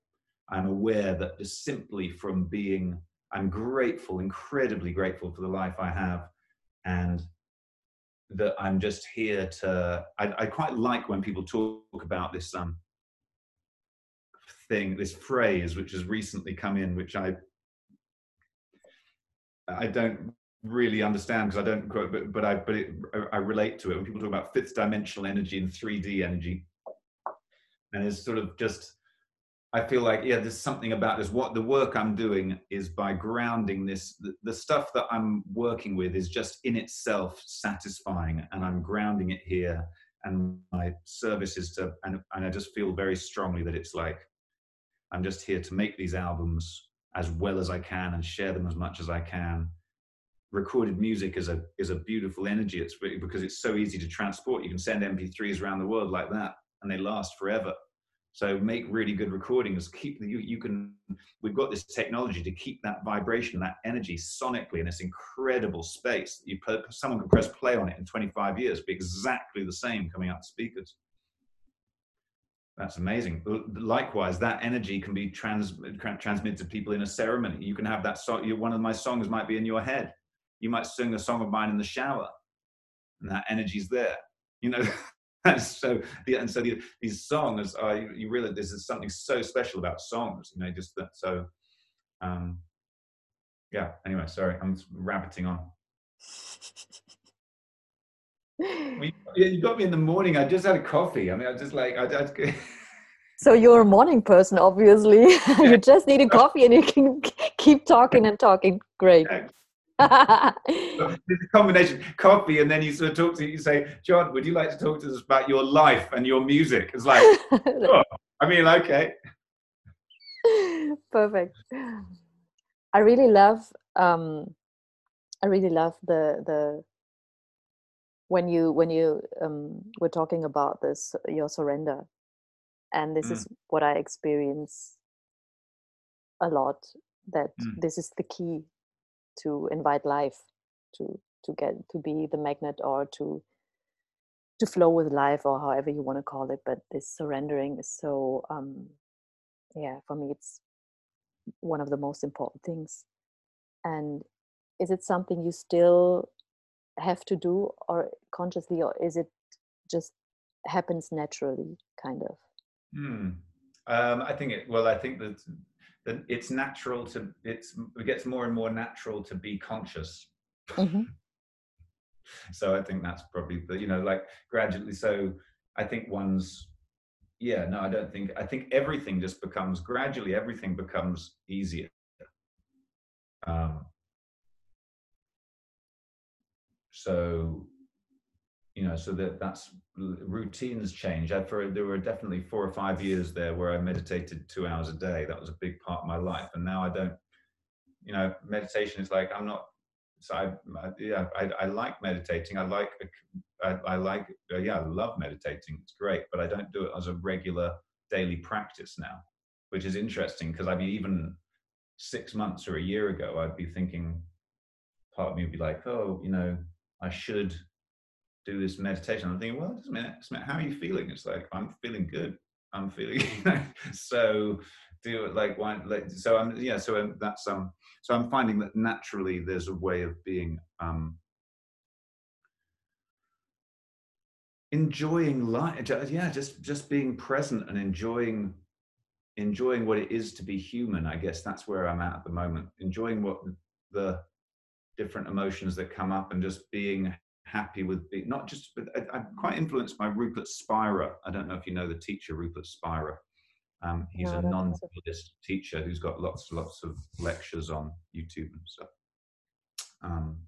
I'm aware that just simply from being, I'm grateful, incredibly grateful for the life I have, and that I'm just here to. I, I quite like when people talk about this um, thing, this phrase which has recently come in, which I I don't really understand because I don't, quote, but, but I but it, I relate to it when people talk about fifth dimensional energy and 3D energy, and it's sort of just. I feel like yeah, there's something about this. What the work I'm doing is by grounding this. The, the stuff that I'm working with is just in itself satisfying, and I'm grounding it here. And my service is to, and, and I just feel very strongly that it's like I'm just here to make these albums as well as I can and share them as much as I can. Recorded music is a is a beautiful energy. It's because it's so easy to transport. You can send MP3s around the world like that, and they last forever. So make really good recordings. Keep you you can. We've got this technology to keep that vibration, that energy sonically in this incredible space. You someone can press play on it in 25 years, be exactly the same coming out the speakers. That's amazing. Likewise, that energy can be trans, transmitted to people in a ceremony. You can have that song. One of my songs might be in your head. You might sing a song of mine in the shower, and that energy's there. You know, and so yeah, and so the, these songs are you, you realize there's something so special about songs. You know, just that. So, um, yeah. Anyway, sorry, I'm rabbiting on. you got me in the morning. I just had a coffee. I mean, I just like I. I so you're a morning person, obviously. Yeah. you just need a coffee, and you can keep talking and talking. Great. Yeah. it's a combination coffee, and then you sort of talk to you say, John, would you like to talk to us about your life and your music? It's like, oh, I mean, okay. Perfect. I really love. Um, I really love the the when you when you um, were talking about this your surrender and this mm. is what i experience a lot that mm. this is the key to invite life to to get to be the magnet or to to flow with life or however you want to call it but this surrendering is so um yeah for me it's one of the most important things and is it something you still have to do or consciously or is it just happens naturally kind of hmm. um, i think it well i think that, that it's natural to it's it gets more and more natural to be conscious mm-hmm. so i think that's probably the you know like gradually so i think one's yeah no i don't think i think everything just becomes gradually everything becomes easier um, so you know so that that's routines change. I, for there were definitely four or five years there where i meditated two hours a day. That was a big part of my life. And now i don't you know meditation is like i'm not so i, yeah I, I, like meditating. I like I, I like uh, yeah i love meditating. It's great but i don't do it as a regular daily practice now which is interesting because i mean even six months or a year ago i'd be thinking part of me would be like oh you know I should do this meditation. I'm thinking, well, it doesn't matter, how are you feeling? It's like, I'm feeling good. I'm feeling, so do it like, one like, so I'm, yeah, so um, that's, um, so I'm finding that naturally there's a way of being, um, enjoying life. Yeah. Just, just being present and enjoying, enjoying what it is to be human. I guess that's where I'm at at the moment, enjoying what the, different emotions that come up and just being happy with being not just I, am quite influenced by Rupert Spira. I don't know if you know the teacher Rupert Spira. Um, he's No, a non-Buddhist teacher who's got lots lots of lectures on YouTube and stuff. Um,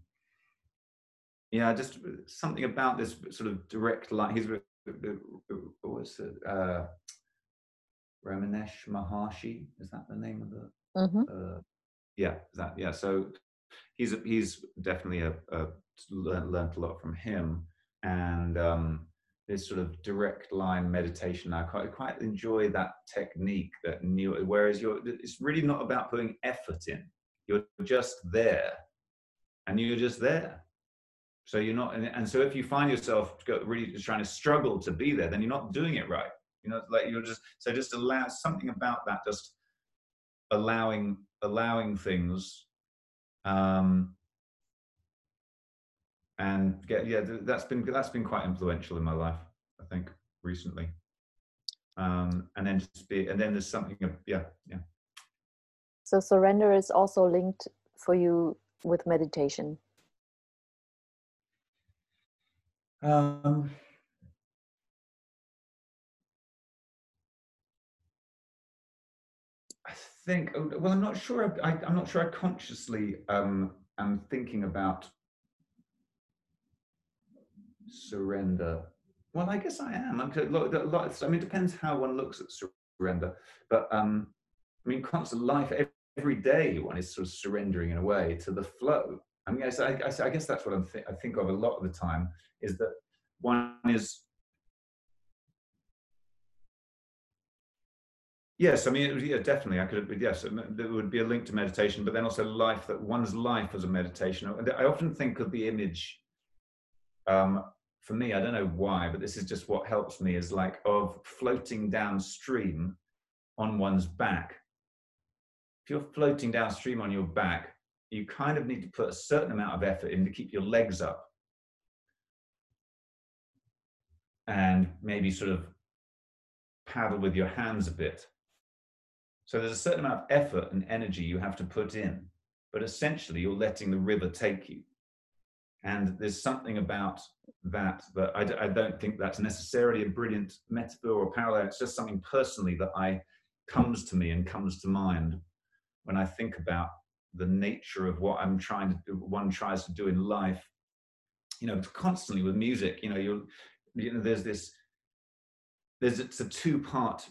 yeah, just something about this sort of direct line. He's with- what's it? Uh, Ramanesh Maharshi. Is that the name of the? hmm Uh, yeah, that yeah. So he's he's definitely a, a learned, a lot from him, and um, this sort of direct line meditation. I quite quite enjoy that technique. That new, whereas you're, it's really not about putting effort in. You're just there, and you're just there. So you're not, and, and so if you find yourself really just trying to struggle to be there, then you're not doing it right. You know, like you're just so just allow something about that just allowing allowing things um and get yeah that's been that's been quite influential in my life i think recently um and then just be and then there's something yeah yeah So surrender is also linked for you with meditation. um i think oh, well i'm not sure i, I i'm not sure i consciously um am thinking about surrender. Well, I guess I am. I'm, I mean, it depends how one looks at surrender. But um, I mean, constant life, ev- every day one is sort of surrendering in a way to the flow. I mean, I guess that's what th- I think of a lot of the time is that one is. Yes, I mean, yeah, definitely. I could, yes, there would be a link to meditation, but then also life, that one's life as a meditation. I often think of the image um, for me, I don't know why, but this is just what helps me is like of floating downstream on one's back. If you're floating downstream on your back, you kind of need to put a certain amount of effort in to keep your legs up and maybe sort of paddle with your hands a bit. So there's a certain amount of effort and energy you have to put in, but essentially you're letting the river take you and there's something about that that I, don't think that's necessarily a brilliant metaphor or parallel. It's just something personally that i comes to me and comes to mind when i think about the nature of what i'm trying to do one tries to do in life. You know constantly with music you know you're you know there's this there's it's a two part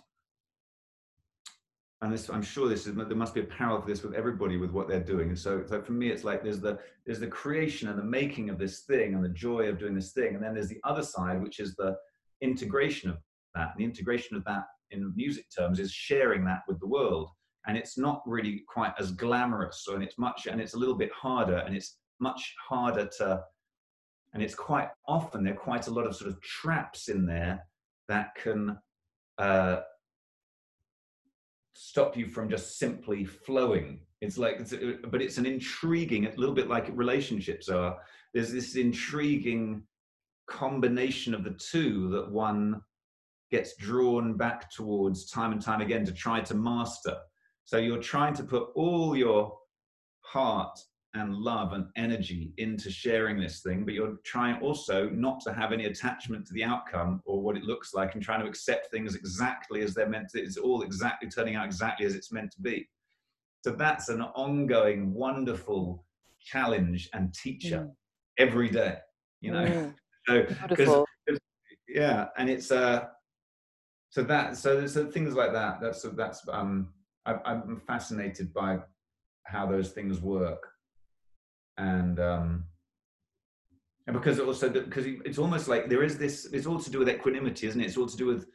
and this i'm sure this is there must be a parallel for this with everybody with what they're doing. And so, so for me it's like there's the there's the creation and the making of this thing and the joy of doing this thing. And then there's the other side which is the integration of that. And the integration of that in music terms is sharing that with the world. And it's not really quite as glamorous and it's much and it's a little bit harder and it's much harder to and it's quite often there are quite a lot of sort of traps in there that can uh, stop you from just simply flowing. It's like, it's, but it's an intriguing, a little bit like relationships are. There's this intriguing combination of the two that one gets drawn back towards time and time again to try to master. So you're trying to put all your heart and love and energy into sharing this thing, but you're trying also not to have any attachment to the outcome or what it looks like and trying to accept things exactly as they're meant to. It's all exactly turning out exactly as it's meant to be. So that's an ongoing, wonderful challenge and teacher Mm. every day, you know? Mm, So, beautiful. yeah, and it's, uh, so that, so, so things like that, that's, that's, um, I, I'm fascinated by how those things work and um and because also because it's almost like there is this it's all to do with equanimity isn't it? It's all to do with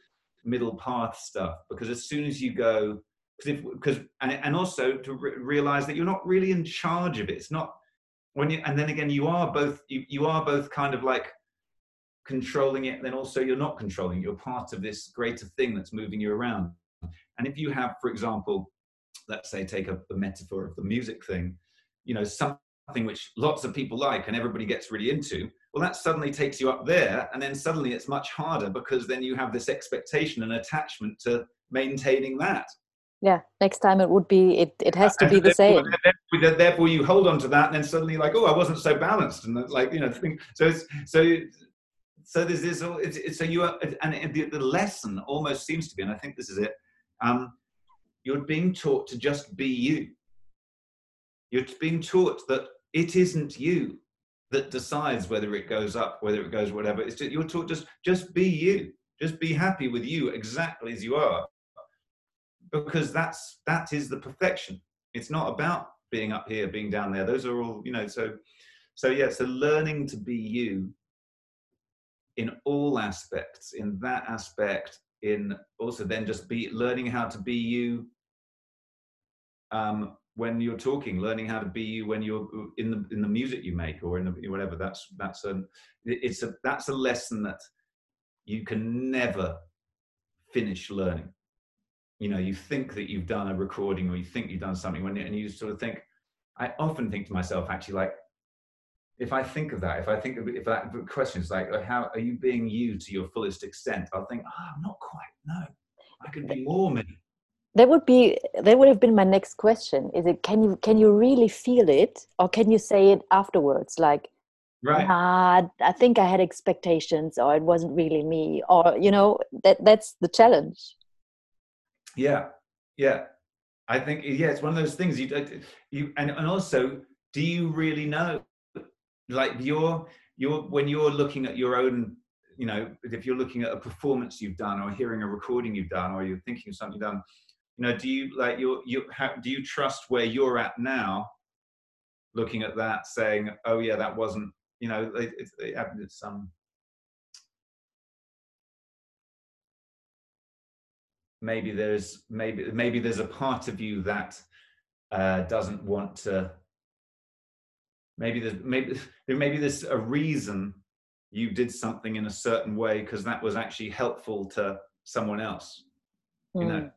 middle path stuff because as soon as you go because if because and, and also to re- realize that you're not really in charge of it. It's not when you and then again you are both you, you are both kind of like controlling it then also you're not controlling it. you're part of this greater thing that's moving you around. And if you have for example let's say take a, a metaphor of the music thing you know something which lots of people like and everybody gets really into well that suddenly takes you up there and then suddenly it's much harder because then you have this expectation and attachment to maintaining that Yeah, next time it would be, it, it has to And be the same. therefore, therefore you hold on to that and then suddenly like oh i wasn't so balanced and like you know thing so it's so so there's this all it's, it's so you are and the, the lesson almost seems to be and i think this is it Um, you're being taught to just be you. You're being taught that it isn't you that decides whether it goes up, whether it goes whatever. It's just, you're taught just just be you. Just be happy with you exactly as you are. Because that's that is the perfection. It's not about being up here, being down there. Those are all, you know, so so yeah, so learning to be you in all aspects, in that aspect, in also then just be learning how to be you um, when you're talking, learning how to be you when you're in the in the music you make or in the whatever. That's that's a it's a that's a lesson that you can never finish learning. You know, you think that you've done a recording or you think you've done something when and you sort of think. I often think to myself, actually, like if I think of that, if I think of if that question is like, oh, how are you being you to your fullest extent? I'll think, oh, I'm not quite. No, I could be more me that would be that would have been my next question. Is it can you can you really feel it? Or can you say it afterwards? Like right. Nah, i think i had expectations or it wasn't really me or you know that that's the challenge. Yeah. Yeah. I think yeah it's one of those things you uh, you and, and also do you really know? Like you're you're when you're looking at your own you know if you're looking at a performance you've done or hearing a recording you've done or you're thinking of something you've done you know do you like you you how, do you trust where you're at now looking at that saying oh yeah that wasn't you know it, it, it, it's um maybe there's maybe maybe there's a part of you that uh, doesn't want to maybe there's maybe maybe there's a reason you did something in a certain way because that was actually helpful to someone else mm. you know hmm.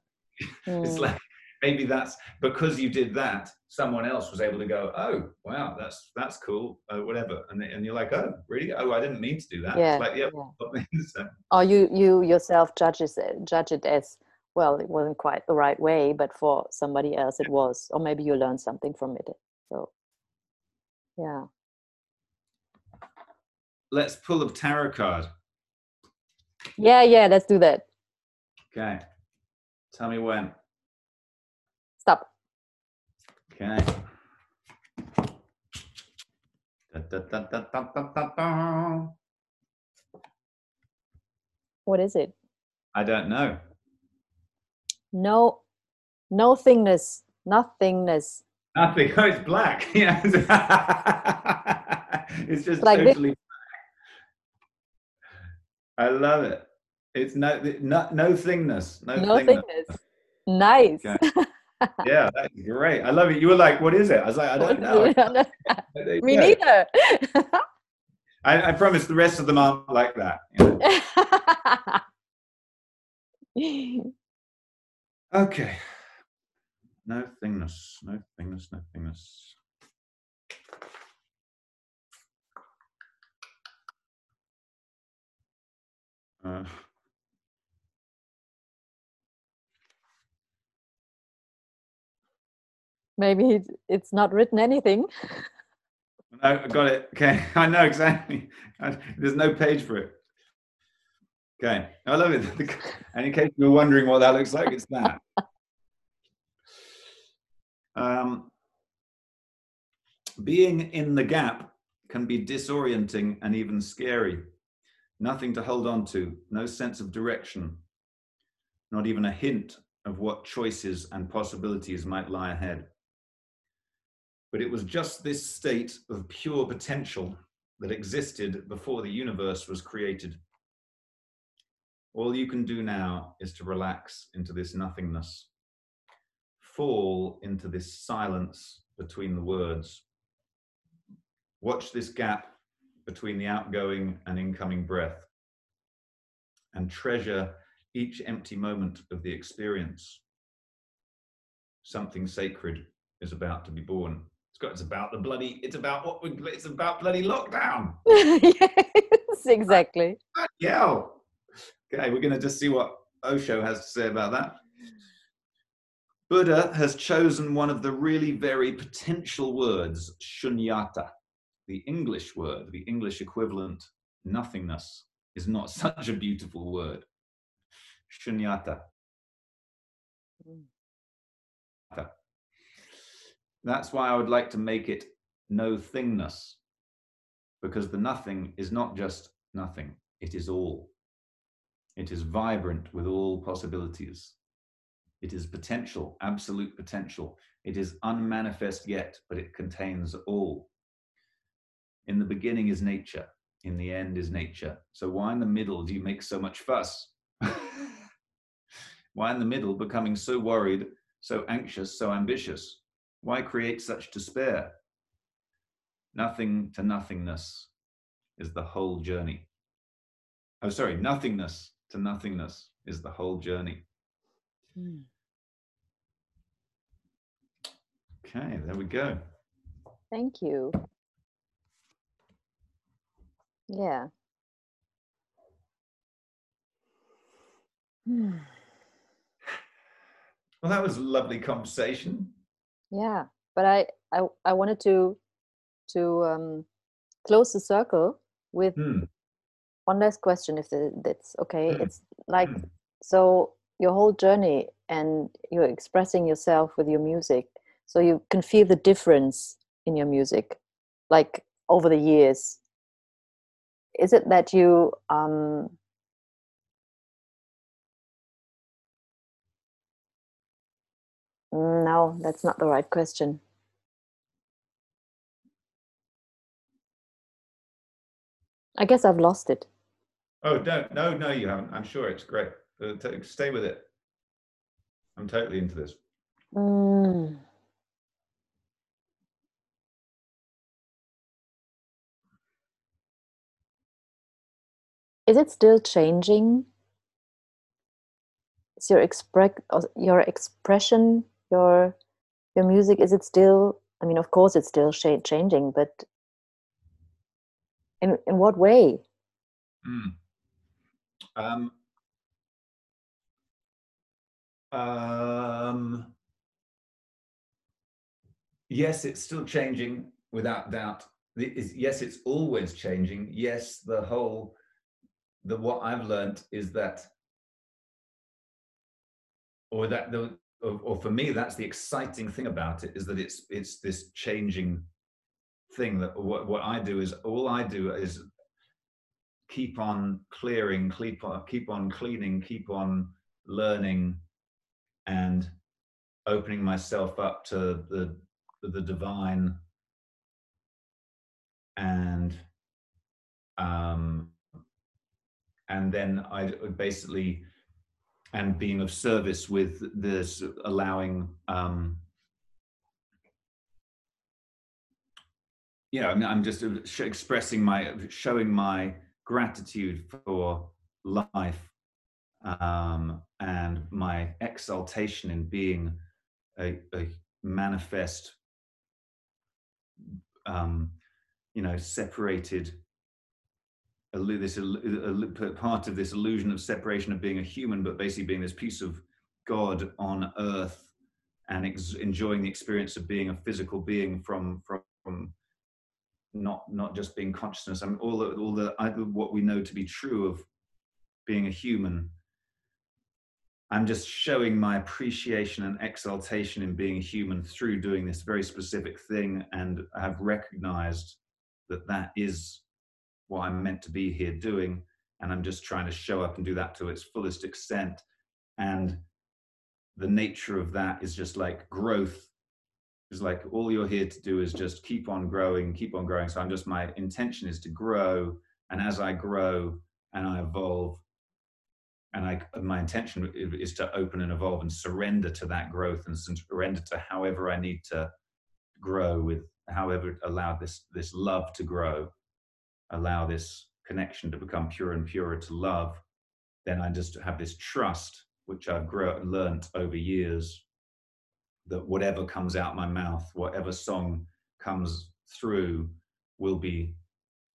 Mm. it's like maybe that's because you did that someone else was able to go oh wow that's that's cool uh, whatever. And, and you're like oh really? Oh i didn't mean to do that. Yeah, like, yeah, yeah. so. or you you yourself judges it, judge it as well it wasn't quite the right way but for somebody else it was or maybe you learned something from it so. Yeah. Let's pull a tarot card. Yeah yeah let's do that. Okay Tell me when. Stop. Okay. Da, da, da, what is it? I don't know. No, no thingness, nothingness. Nothing. Oh, it's black. Yeah. it's just like totally this. black. I love it. It's no no no thingness. No, no thingness. thingness. Nice. Okay. yeah, that's great. I love it. You were like, "What is it?" I was like, "I don't know." Me neither. I, I, promise the rest of them aren't like that. You know? okay. No thingness. No thingness. No thingness. Uh, Maybe it's not written anything. No, I got it. Okay, I know exactly. There's no page for it. Okay, I love it. and in case you're wondering what that looks like, it's that. Um, being in the gap can be disorienting and even scary. Nothing to hold on to, no sense of direction, not even a hint of what choices and possibilities might lie ahead. But it was just this state of pure potential that existed before the universe was created. All you can do now is to relax into this nothingness, fall into this silence between the words. Watch this gap between the outgoing and incoming breath, and treasure each empty moment of the experience. Something sacred is about to be born. It's got. It's about the bloody. It's about what we. It's about bloody lockdown. yes, exactly. Yeah. Okay, we're going to just see what Osho has to say about that. Buddha has chosen one of the really very potential words, shunyata. The English word, the English equivalent, nothingness, is not such a beautiful word. Shunyata. Hmm. That's why I would like to make it no thingness, because the nothing is not just nothing, it is all. It is vibrant with all possibilities. It is potential, absolute potential. It is unmanifest yet, but it contains all. In the beginning is nature, in the end is nature. So, why in the middle do you make so much fuss? why in the middle becoming so worried, so anxious, so ambitious? Why create such despair? Nothing to nothingness is the whole journey. Oh, sorry, nothingness to nothingness is the whole journey. Mm. Okay, there we go. Thank you. Yeah. Hmm. Well, that was a lovely conversation. Yeah, but I I, I wanted to to um, close the circle with hmm. one last question, if that's okay. Hmm. It's like hmm. so your whole journey and you're expressing yourself with your music, so you can feel the difference in your music, like over the years. Is it that you um, No, that's not the right question. I guess I've lost it. Oh, no, no, no, you haven't. I'm sure it's great. Uh, stay with it. I'm totally into this. Mm. Is it still changing? Is your express your expression your your music? Is it still? I mean, of course, it's still changing, but in in what way? Mm. Um, um, yes, it's still changing without doubt. yes, it's always changing. Yes, the whole the what I've learned is that, or that the or, or for me, that's the exciting thing about it is that it's it's this changing thing that what, what I do is all I do is keep on clearing, keep on, keep on cleaning, keep on learning and opening myself up to the the divine and um and then I basically and being of service with this allowing um you know, I'm just expressing my, showing my gratitude for life um, and my exaltation in being a, a manifest, um, you know, separated. This part of this illusion of separation of being a human, but basically being this piece of God on earth and enjoying the experience of being a physical being from from not not just being consciousness. I mean, all the all the what we know to be true of being a human. I'm just showing my appreciation and exaltation in being a human through doing this very specific thing, and I have recognized that that is what I'm meant to be here doing, and I'm just trying to show up and do that to its fullest extent. And the nature of that is just like growth is like all you're here to do is just keep on growing, keep on growing. So I'm just my intention is to grow, and as I grow and I evolve, and I my intention is to open and evolve and surrender to that growth and surrender to however I need to grow with however allow this this love to grow, allow this connection to become pure and purer to love. Then I just have this trust which I've grown learned over years that whatever comes out my mouth, whatever song comes through, will be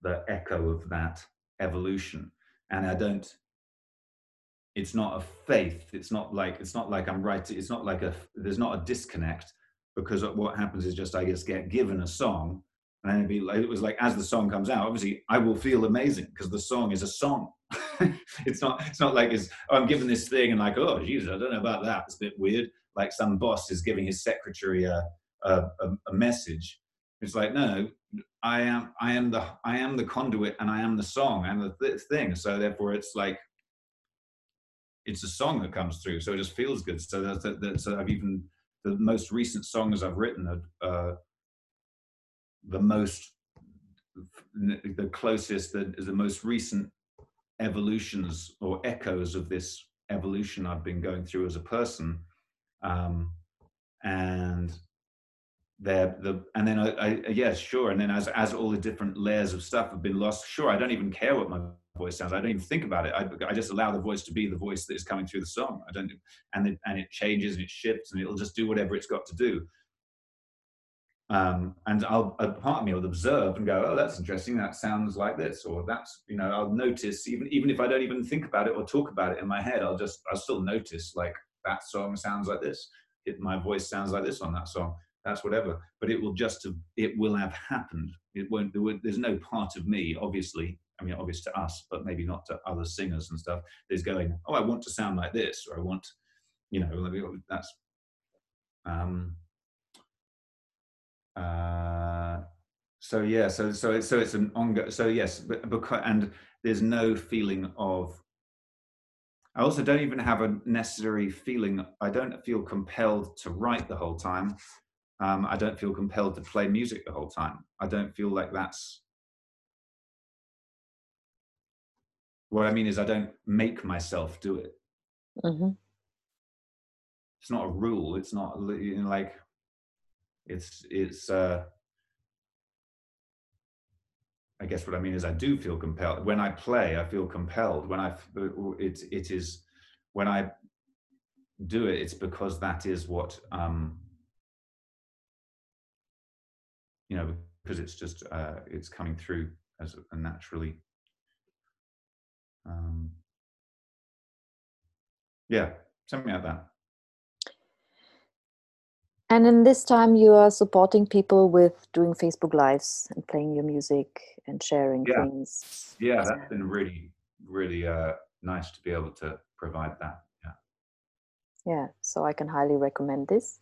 the echo of that evolution. And I don't. It's not a faith. It's not like it's not like I'm right. It's not like a. There's not a disconnect because what happens is just I just get given a song, and be like, it was like as the song comes out obviously i will feel amazing because the song is a song. It's not it's not like it's oh, i'm given this thing and like oh jesus i don't know about that. It's a bit weird. Like some boss is giving his secretary a a, a, message. It's like no i am i am the i am the conduit and i am the song i'm the th- thing. So therefore it's like it's a song that comes through. So it just feels good. So that's, that, so i've even the most recent songs i've written are uh, the most the closest the, the most recent evolutions or echoes of this evolution I've been going through as a person. Um, and there the and then I, I yes sure. And then as as all the different layers of stuff have been lost sure I don't even care what my voice sounds. I don't even think about it. I, I just allow the voice to be the voice that is coming through the song. I don't and and it changes and it shifts and it'll just do whatever it's got to do um, and I'll a part of me will observe and go, oh, that's interesting. That sounds like this, or that's you know, I'll notice even even if I don't even think about it or talk about it in my head, I'll just I'll still notice like that song sounds like this. It, my voice sounds like this on that song. That's whatever. But it will just have, it will have happened. It won't. There there's no part of me, obviously. I mean, obvious to us, but maybe not to other singers and stuff. Is going, oh, I want to sound like this, or I want, you know, that's. Um, uh, so yeah, so so it's, so it's an ongoing. So yes, but because and there's no feeling of. I also don't even have a necessary feeling. I don't feel compelled to write the whole time. Um, I don't feel compelled to play music the whole time. I don't feel like that's. What I mean is, I don't make myself do it. Mm-hmm. It's not a rule. It's not you know, like it's it's uh I guess what I mean is I do feel compelled when I play. I feel compelled when I it it is when I do it. It's because that is what um, you know because it's just uh, it's coming through as a, naturally. Um, yeah, something like that. And in this time, you are supporting people with doing Facebook Lives and playing your music and sharing yeah. things. Yeah, that's been really, really uh, nice to be able to provide that. Yeah. Yeah, so I can highly recommend this.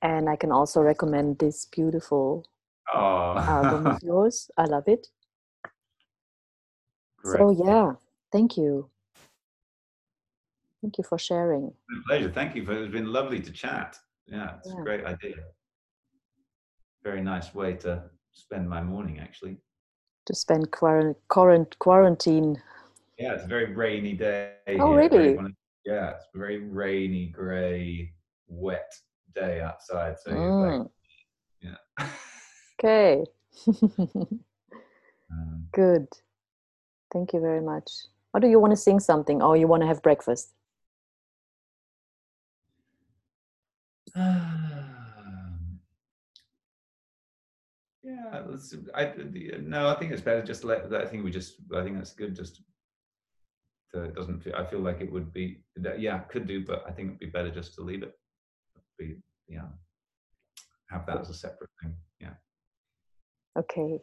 And I can also recommend this beautiful oh. album of yours. I love it. Great. So, yeah, thank you. Thank you for sharing. pleasure. Thank you. For, it's been lovely to chat yeah, it's yeah. a great idea. Very nice way to spend my morning, actually. To spend quarant- quarantine. Yeah, it's a very rainy day. Oh, here. really? Yeah, it's a very rainy, grey, wet day outside. So mm. like, yeah. okay. um, Good. Thank you very much. Or do you want to sing something? Or you want to have breakfast? Um, yeah, I, no, I think it's better just let. That I think we just. I think that's good. Just to, it doesn't feel. I feel like it would be. Yeah, could do, but I think it'd be better just to leave it. Be yeah. Have that as a separate thing. Yeah. Okay.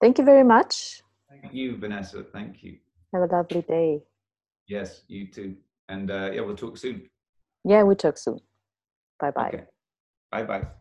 Thank you very much. Thank you, Vanessa. Thank you. Have a lovely day. Yes, you too. And uh, yeah, we'll talk soon. Yeah, we'll talk soon. Bye bye. Okay. Bye bye.